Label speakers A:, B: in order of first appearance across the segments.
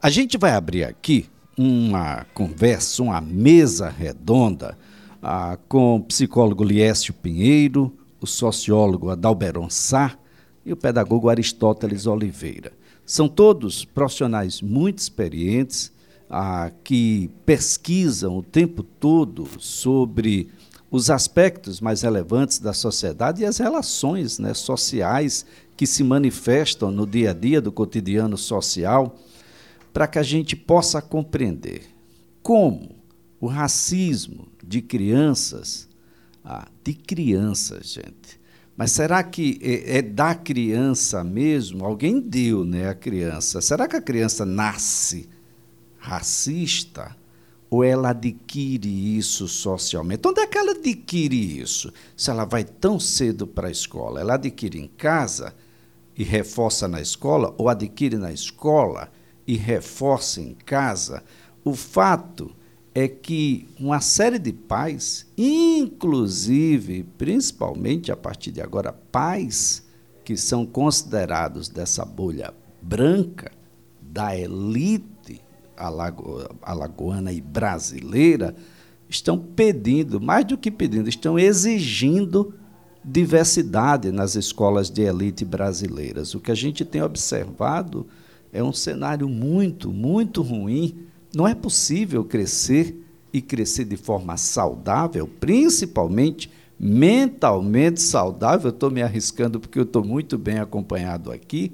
A: A gente vai abrir aqui uma conversa, uma mesa redonda ah, com o psicólogo Liésio Pinheiro, o sociólogo Adalberon Sá e o pedagogo Aristóteles Oliveira. São todos profissionais muito experientes ah, que pesquisam o tempo todo sobre os aspectos mais relevantes da sociedade e as relações né, sociais que se manifestam no dia a dia do cotidiano social para que a gente possa compreender como o racismo de crianças, ah, de crianças, gente. Mas será que é, é, da criança mesmo? Alguém deu, né, a criança. Será que a criança nasce racista ou ela adquire isso socialmente? Onde é que ela adquire isso? Se ela vai tão cedo para a escola, ela adquire em casa e reforça na escola ou adquire na escola e reforça em casa, o fato é que uma série de pais, inclusive, principalmente a partir de agora, pais que são considerados dessa bolha branca, da elite alago alagoana e brasileira, estão pedindo, mais do que pedindo, estão exigindo diversidade nas escolas de elite brasileiras. O que a gente tem observado é um cenário muito, muito ruim. Não é possível crescer e crescer de forma saudável, principalmente mentalmente saudável. Estou me arriscando porque eu estou muito bem acompanhado aqui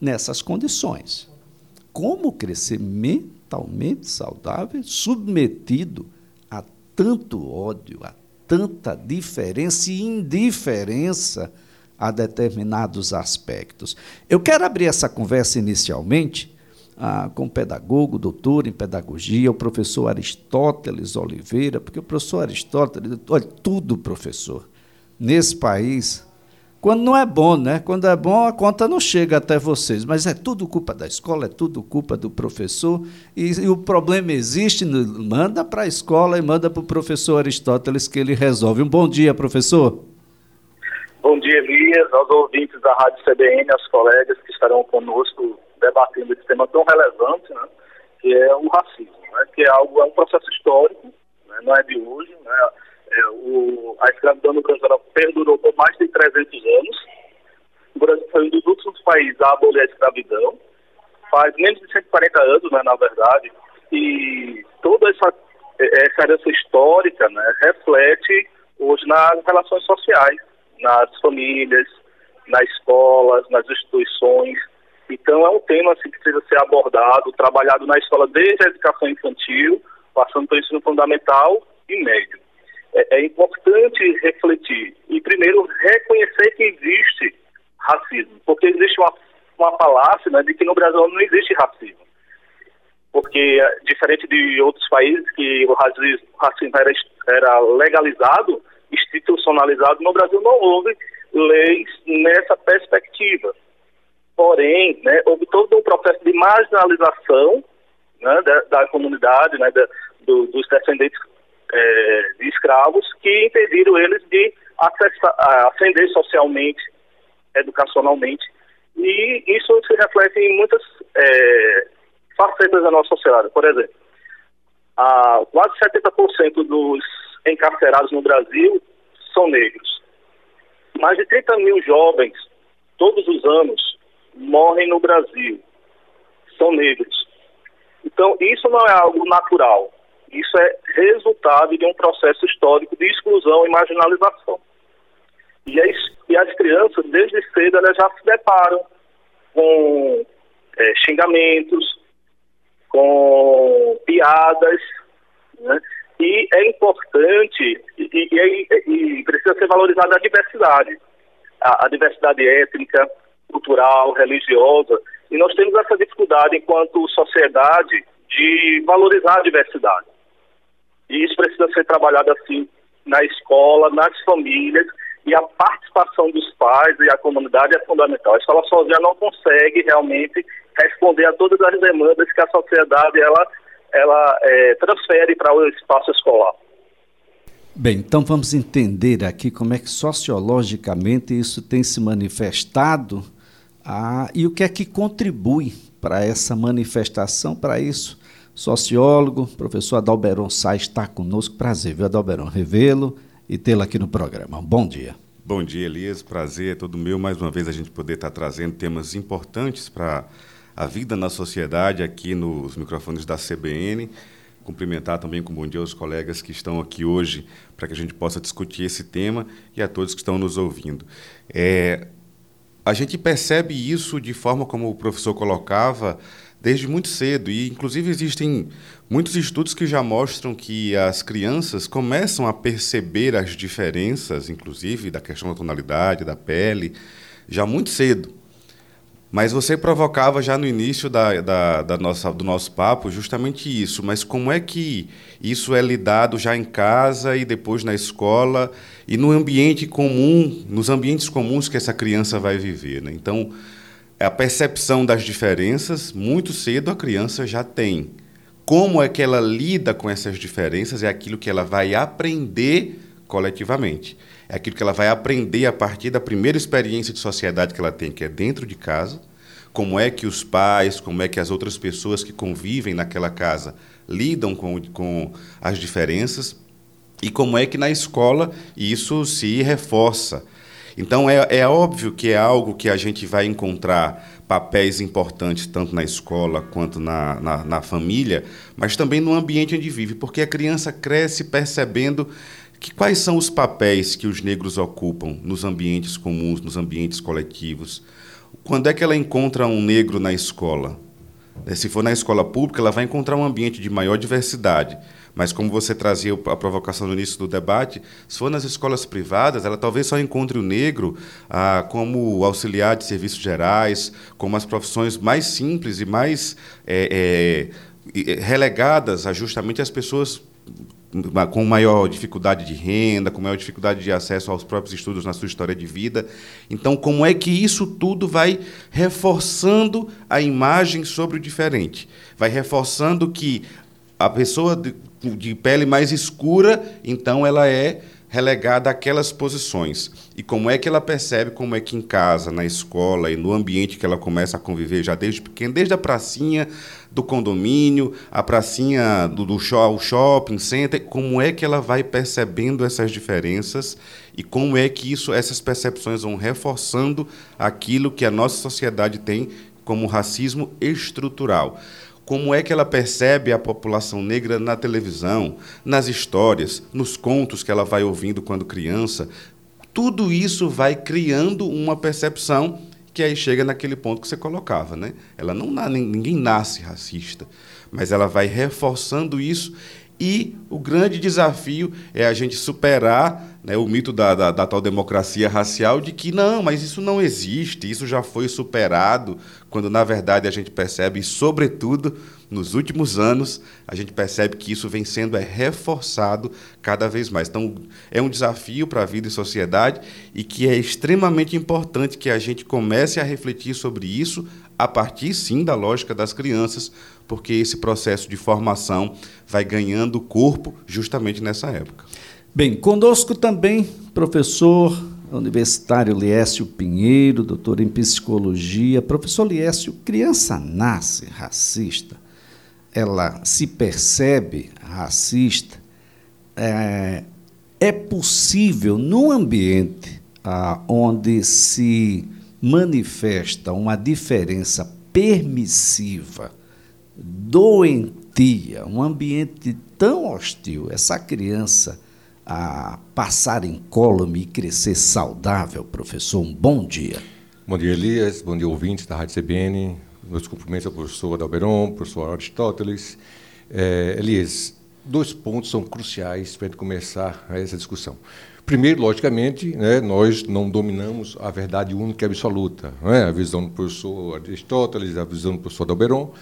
A: nessas condições. Como crescer mentalmente saudável, submetido a tanto ódio, a tanta diferença e indiferença? A determinados aspectos. Eu quero abrir essa conversa inicialmente ah, com o pedagogo, doutor em pedagogia, o professor Aristóteles Oliveira, porque o professor Aristóteles, olha, tudo professor, nesse país, quando não é bom, né? Quando é bom, a conta não chega até vocês, mas é tudo culpa da escola, é tudo culpa do professor, e, e o problema existe, manda para a escola e manda para o professor Aristóteles que ele resolve. Um bom dia, professor.
B: Bom dia, Elias, aos ouvintes da Rádio CBN, aos colegas que estarão conosco debatendo esse tema tão relevante, né, que é o racismo, né, que é algo, é um processo histórico, né, não é de hoje, né, é, o, a escravidão no Brasil perdurou por mais de 300 anos, o Brasil foi um dos últimos países a abolir a escravidão, faz menos de 140 anos, né, na verdade, e toda essa, essa herança histórica né, reflete hoje nas relações sociais, nas famílias, nas escolas, nas instituições. Então é um tema assim, que precisa ser abordado, trabalhado na escola desde a educação infantil, passando pelo ensino fundamental e médio. É, é importante refletir e primeiro reconhecer que existe racismo, porque existe uma, uma falácia né, de que no Brasil não existe racismo. Porque, diferente de outros países que o racismo, racismo era, era legalizado, institucionalizado, no Brasil não houve leis nessa perspectiva. Porém, né, houve todo um processo de marginalização né, da, da, comunidade, né, da, do, dos descendentes é, de escravos, que impediram eles de acessar, ascender socialmente, educacionalmente. E isso se reflete em muitas é, facetas da nossa sociedade. Por exemplo, a, quase 70% dos encarcerados no Brasil são negros. Mais de 30 mil jovens, todos os anos, morrem no Brasil. São negros. Então, isso não é algo natural. Isso é resultado de um processo histórico de exclusão e marginalização. E as, e as crianças, desde cedo, elas já se deparam com é, xingamentos, com piadas, né? E é importante e, e, e precisa ser valorizada a diversidade, a, a, diversidade étnica, cultural, religiosa. E nós temos essa dificuldade enquanto sociedade de valorizar a diversidade. E isso precisa ser trabalhado assim na escola, nas famílias e a participação dos pais e a comunidade é fundamental. A escola sozinha não consegue realmente responder a todas as demandas que a sociedade ela ela é, transfere para o espaço escolar.
A: Bem, então vamos entender aqui como é que sociologicamente isso tem se manifestado ah, e o que é que contribui para essa manifestação, para isso, sociólogo, professor Adalberon Sá está conosco. Prazer, viu, Adalberon, revê-lo e tê-lo aqui no programa. Bom dia.
C: Bom dia, Elias. Prazer é todo meu, mais uma vez, a gente poder estar trazendo temas importantes para a vida na sociedade aqui nos microfones da CBN. Cumprimentar também com bom dia os colegas que estão aqui hoje para que a gente possa discutir esse tema e a todos que estão nos ouvindo. É, a gente percebe isso de forma como o professor colocava desde muito cedo e inclusive existem muitos estudos que já mostram que as crianças começam a perceber as diferenças, inclusive da questão da tonalidade, da pele, já muito cedo. Mas você provocava já no início da, da, da, nossa, do nosso papo justamente isso. Mas como é que isso é lidado já em casa e depois na escola e no ambiente comum, nos ambientes comuns que essa criança vai viver? Né? Então, a percepção das diferenças, muito cedo a criança já tem. Como é que ela lida com essas diferenças é aquilo que ela vai aprender coletivamente. É aquilo que ela vai aprender a partir da primeira experiência de sociedade que ela tem, que é dentro de casa. Como é que os pais, como é que as outras pessoas que convivem naquela casa lidam com, com as diferenças e como é que na escola isso se reforça. Então, é, é óbvio que é algo que a gente vai encontrar papéis importantes tanto na escola quanto na, na, na família, mas também no ambiente onde vive, porque a criança cresce percebendo que quais são os papéis que os negros ocupam nos ambientes comuns, nos ambientes coletivos. Quando é que ela encontra um negro na escola? É, se for na escola pública, ela vai encontrar um ambiente de maior diversidade. Mas como você trazia a provocação no início do debate, se for nas escolas privadas, ela talvez só encontre o negro ah, como auxiliar de serviços gerais, como as profissões mais simples e mais é, é, relegadas a justamente as pessoas com maior dificuldade de renda, com maior dificuldade de acesso aos próprios estudos na sua história de vida. Então, como é que isso tudo vai reforçando a imagem sobre o diferente? Vai reforçando que a pessoa de, de pele mais escura, então ela é relegada àquelas posições. E como é que ela percebe como é que em casa, na escola e no ambiente que ela começa a conviver já desde pequena, desde a pracinha do condomínio, a pracinha do, do show, shopping center, como é que ela vai percebendo essas diferenças e como é que isso, essas percepções vão reforçando aquilo que a nossa sociedade tem como racismo estrutural como é que ela percebe a população negra na televisão, nas histórias, nos contos que ela vai ouvindo quando criança. Tudo isso vai criando uma percepção que aí chega naquele ponto que você colocava, né? Ela não ninguém nasce racista, mas ela vai reforçando isso e o grande desafio é a gente superar né, o mito da, da, da, tal democracia racial de que não, mas isso não existe, isso já foi superado, quando na verdade a gente percebe, sobretudo nos últimos anos, a gente percebe que isso vem sendo é, reforçado cada vez mais. Então, é um desafio para a vida e sociedade e que é extremamente importante que a gente comece a refletir sobre isso a partir, sim, da lógica das crianças, porque esse processo de formação vai ganhando corpo justamente nessa época.
A: Bem, conosco também professor universitário Liécio Pinheiro, doutor em psicologia. Professor Liécio, criança nasce racista, ela se percebe racista, é, é possível, num ambiente ah, onde se manifesta uma diferença permissiva, doentia, um ambiente tão hostil, essa criança a passar incólume e crescer saudável, professor? Um bom dia.
D: Bom dia, Elias. Bom dia, ouvintes da Rádio CBN. Meus cumprimentos ao professor Adalberon, professor Aristóteles. É, Elias, dois pontos são cruciais para a gente começar essa discussão. Primeiro, logicamente, né, nós não dominamos a verdade única e absoluta. Né? A visão do professor Aristóteles, a visão do professor Dalberon,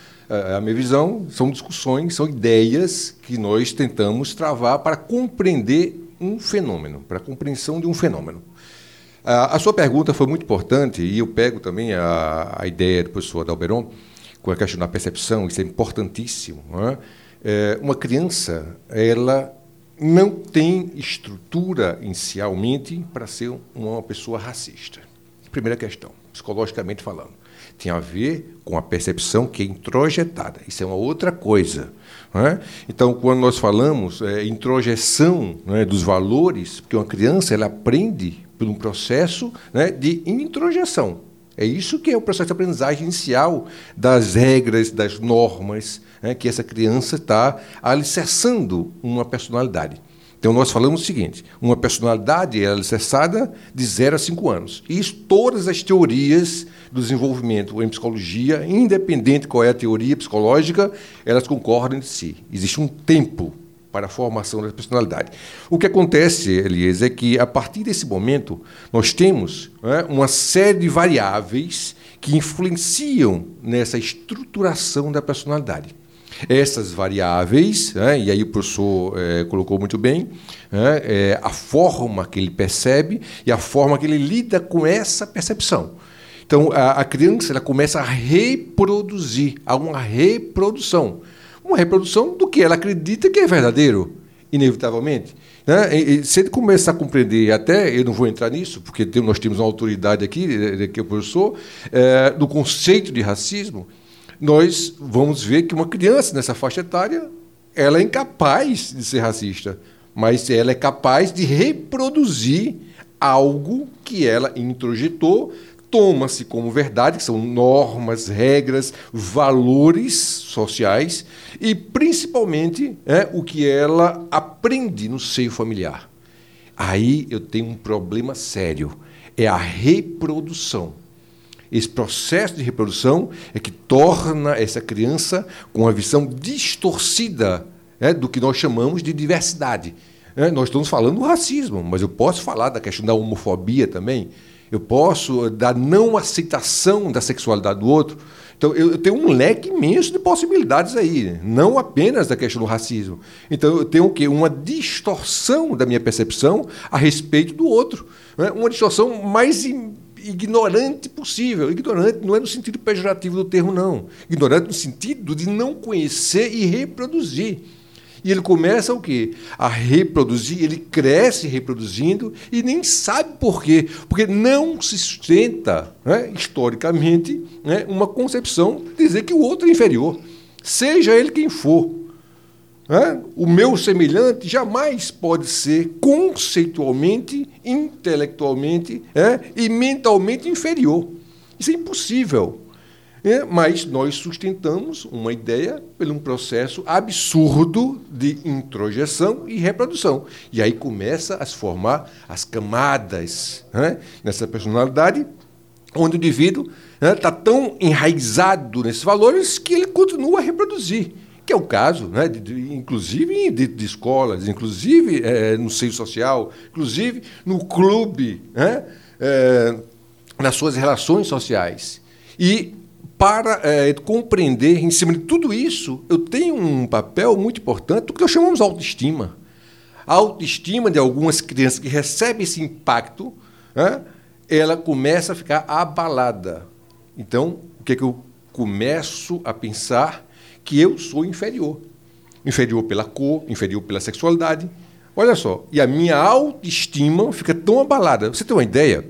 D: a minha visão são discussões, são ideias que nós tentamos travar para compreender um fenômeno, para a compreensão de um fenômeno. A sua pergunta foi muito importante e eu pego também a, a ideia do professor Adalberon com a questão da percepção, isso é importantíssimo. É? uma criança, ela não tem estrutura inicialmente para ser uma pessoa racista. Primeira questão, psicologicamente falando. tem a ver com a percepção que é introjetada. Isso é uma outra coisa. É? Então, quando nós falamos é, introjeção né, dos valores, porque uma criança ela aprende por um processo né, de introjeção. É isso que é o processo de aprendizagem inicial das regras, das normas, né, que essa criança está alicerçando uma personalidade. Então, nós falamos o seguinte: uma personalidade é alicerçada de 0 a 5 anos. E todas as teorias do desenvolvimento em psicologia, independente qual é a teoria psicológica, elas concordam entre si. Existe um tempo para a formação da personalidade. O que acontece, Elias, é que a partir desse momento nós temos né, uma série de variáveis que influenciam nessa estruturação da personalidade essas variáveis, né, e aí o professor é, colocou muito bem, né, é, a forma que ele percebe e a forma que ele lida com essa percepção. Então, a, a criança ela começa a reproduzir, há uma reprodução. Uma reprodução do que ela acredita que é verdadeiro, inevitavelmente. Né? E, e, se ele começar a compreender, até eu não vou entrar nisso, porque tem, nós temos uma autoridade aqui, que é o professor, é, do conceito de racismo, nós vamos ver que uma criança nessa faixa etária ela é incapaz de ser racista, mas ela é capaz de reproduzir algo que ela introjetou, toma-se como verdade, que são normas, regras, valores sociais e principalmente é, o que ela aprende no seio familiar. Aí eu tenho um problema sério, é a reprodução. Esse processo de reprodução é que torna essa criança com uma visão distorcida é, do que nós chamamos de diversidade. É, nós estamos falando do racismo, mas eu posso falar da questão da homofobia também. Eu posso da não aceitação da sexualidade do outro. Então, eu tenho um leque imenso de possibilidades aí, não apenas da questão do racismo. Então, eu tenho o quê? Uma distorção da minha percepção a respeito do outro. Né? Uma distorção mais ignorante possível. Ignorante não é no sentido pejorativo do termo, não. Ignorante no sentido de não conhecer e reproduzir. E ele começa o quê? A reproduzir, ele cresce reproduzindo e nem sabe por quê. Porque não se sustenta, né, historicamente, né, uma concepção de dizer que o outro é inferior, seja ele quem for. É? O meu semelhante jamais pode ser conceitualmente, intelectualmente é? e mentalmente inferior. Isso é impossível. É? Mas nós sustentamos uma ideia por um processo absurdo de introjeção e reprodução. E aí começa a se formar as camadas é? nessa personalidade, onde o indivíduo está né, tão enraizado nesses valores que ele continua a reproduzir que é o caso, né, de, de, inclusive de, de, escolas, inclusive é, no seio social, inclusive no clube, né, é, nas suas relações sociais. E para é, compreender, em cima de tudo isso, eu tenho um papel muito importante, o que nós chamamos de autoestima. A autoestima de algumas crianças que recebem esse impacto, né, ela começa a ficar abalada. Então, o que, é que eu começo a pensar? que eu sou inferior. Inferior pela cor, inferior pela sexualidade. Olha só, e a minha autoestima fica tão abalada. Você tem uma ideia?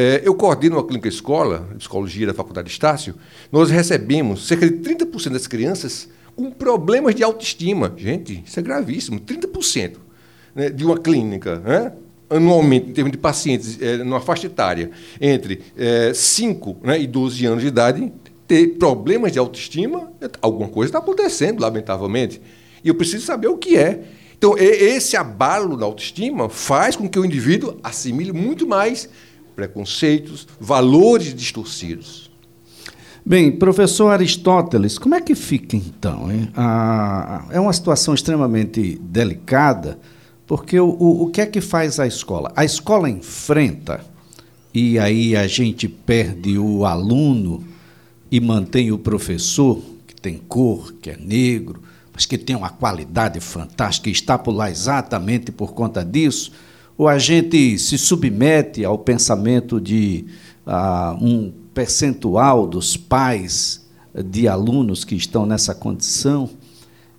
D: É, eu coordeno uma clínica escola, psicologia da Faculdade de Estácio, nós recebemos cerca de 30% das crianças com problemas de autoestima. Gente, isso é gravíssimo, 30% né, de uma clínica, né, anualmente, em termos de pacientes, é, numa faixa etária entre é, 5 né, e 12 anos de idade, ter problemas de autoestima, alguma coisa está acontecendo, lamentavelmente. E eu preciso saber o que é. Então, esse abalo da autoestima faz com que o indivíduo assimile muito mais preconceitos, valores distorcidos.
A: Bem, professor Aristóteles, como é que fica então? Ah, é uma situação extremamente delicada, porque o, o, o que é que faz a escola? A escola enfrenta, e aí a gente perde o aluno e mantém o professor, que tem cor, que é negro, mas que tem uma qualidade fantástica está por lá exatamente por conta disso, ou a gente se submete ao pensamento de uh, um percentual dos pais de alunos que estão nessa condição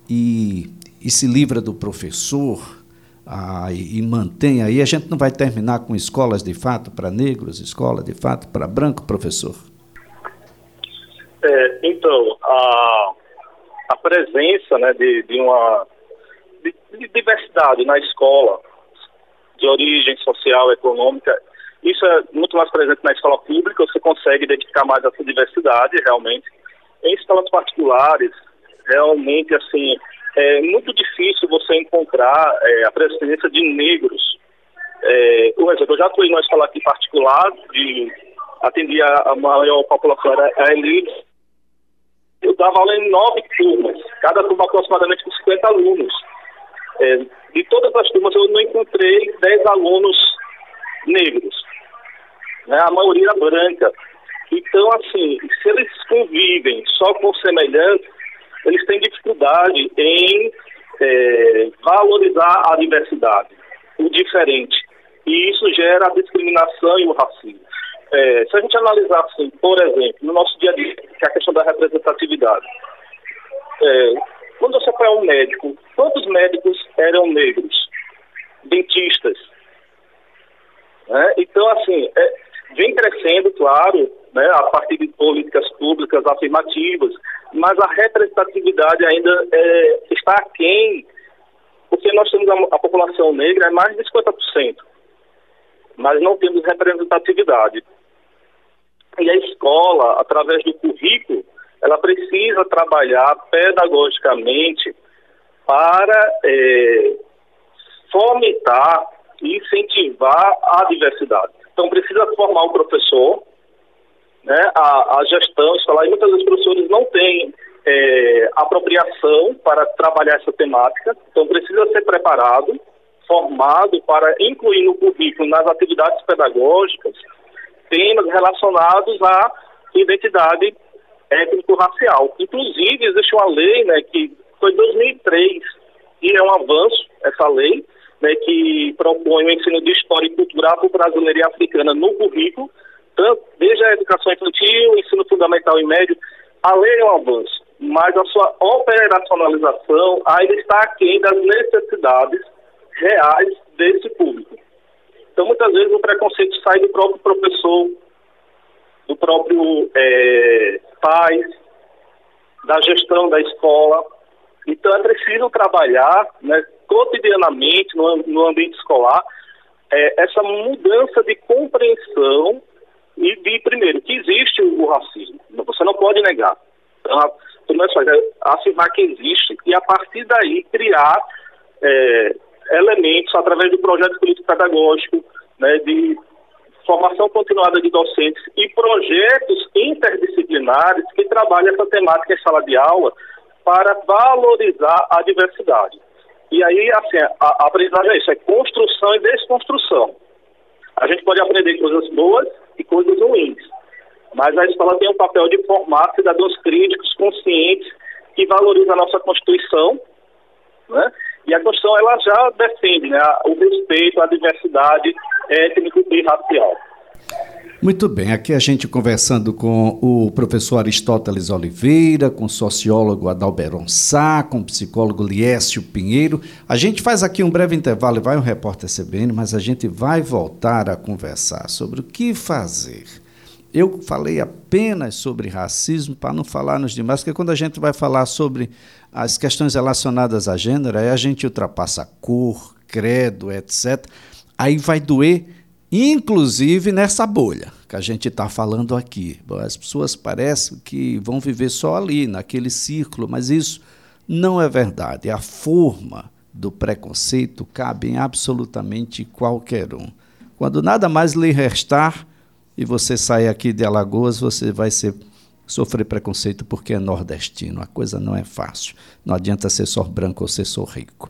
A: e, e se livra do professor ah, e, e, mantém aí. A gente não vai terminar com escolas de fato para negros, escola de fato para branco, professor?
B: É, então, a, a presença né, de, de uma de, de diversidade na escola, origem social, econômica, isso é muito mais presente na escola pública, você consegue identificar mais essa diversidade, realmente. Em escolas particulares, realmente, assim, é muito difícil você encontrar é, a presença de negros. É, por exemplo, eu já fui numa escola aqui particular, de atendia a maior população, era a elite. Eu dava aula em nove turmas, cada turma aproximadamente com 50 alunos. É, de todas as turmas, eu não encontrei 10 alunos negros. Né? A maioria branca. Então, assim, se eles convivem só com semelhantes, eles têm dificuldade em é, valorizar a diversidade, o diferente. E isso gera a discriminação e o racismo. É, se a gente analisar, assim, por exemplo, no nosso dia a dia, que é a questão da representatividade, é, quando você foi um médico, quantos médicos eram negros? Dentistas. Né? Então, assim, é, vem crescendo, claro, né, a partir de políticas públicas afirmativas, mas a representatividade ainda é, está aquém, porque nós temos a, a população negra é mais de 50%, mas não temos representatividade. E a escola, através do currículo, ela precisa trabalhar pedagogicamente para é, fomentar e incentivar a diversidade. Então, precisa formar o professor, né, a, a gestão escolar, e muitas vezes os professores não têm é, apropriação para trabalhar essa temática, então precisa ser preparado, formado para incluir no currículo, nas atividades pedagógicas, temas relacionados à identidade étnico-racial. Inclusive, existe uma lei né, que foi em 2003, e é um avanço essa lei, né, que propõe o ensino de história e cultural para brasileira e africana no currículo, tanto, desde a educação infantil, ensino fundamental e médio. A lei é um avanço, mas a sua operacionalização ainda está aquém das necessidades reais desse público. Então, muitas vezes, o preconceito sai do próprio professor, do próprio é, pai, da gestão da escola. Então, é preciso trabalhar né, cotidianamente no, no ambiente escolar é, essa mudança de compreensão e de, primeiro, que existe o, racismo. Você não pode negar. Então, primeiro é afirmar que existe e, a partir daí, criar é, elementos através do projeto político-pedagógico, né, de formação continuada de docentes e projetos interdisciplinares que trabalham essa temática em sala de aula para valorizar a diversidade. E aí, assim, a, a aprendizagem é isso, é construção e desconstrução. A gente pode aprender coisas boas e coisas ruins, mas a escola tem um papel de formar cidadãos críticos, conscientes, que valorizam a nossa Constituição, né? E a Constituição, ela já defende né, o respeito à diversidade étnico e racial.
A: Muito bem, aqui a gente conversando com o professor Aristóteles Oliveira, com o sociólogo Adalberon Sá, com o psicólogo Liésio Pinheiro. A gente faz aqui um breve intervalo e vai um repórter CBN, mas a gente vai voltar a conversar sobre o que fazer. Eu falei apenas sobre racismo para não falar nos demais, porque quando a gente vai falar sobre as questões relacionadas a gênero, aí a gente ultrapassa cor, credo, etc. Aí vai doer inclusive nessa bolha que a gente está falando aqui. As pessoas parecem que vão viver só ali, naquele círculo, mas isso não é verdade. A forma do preconceito cabe em absolutamente qualquer um. Quando nada mais lhe restar e você sair aqui de Alagoas, você vai ser, sofrer preconceito porque é nordestino. A coisa não é fácil. Não adianta ser só branco ou ser só rico.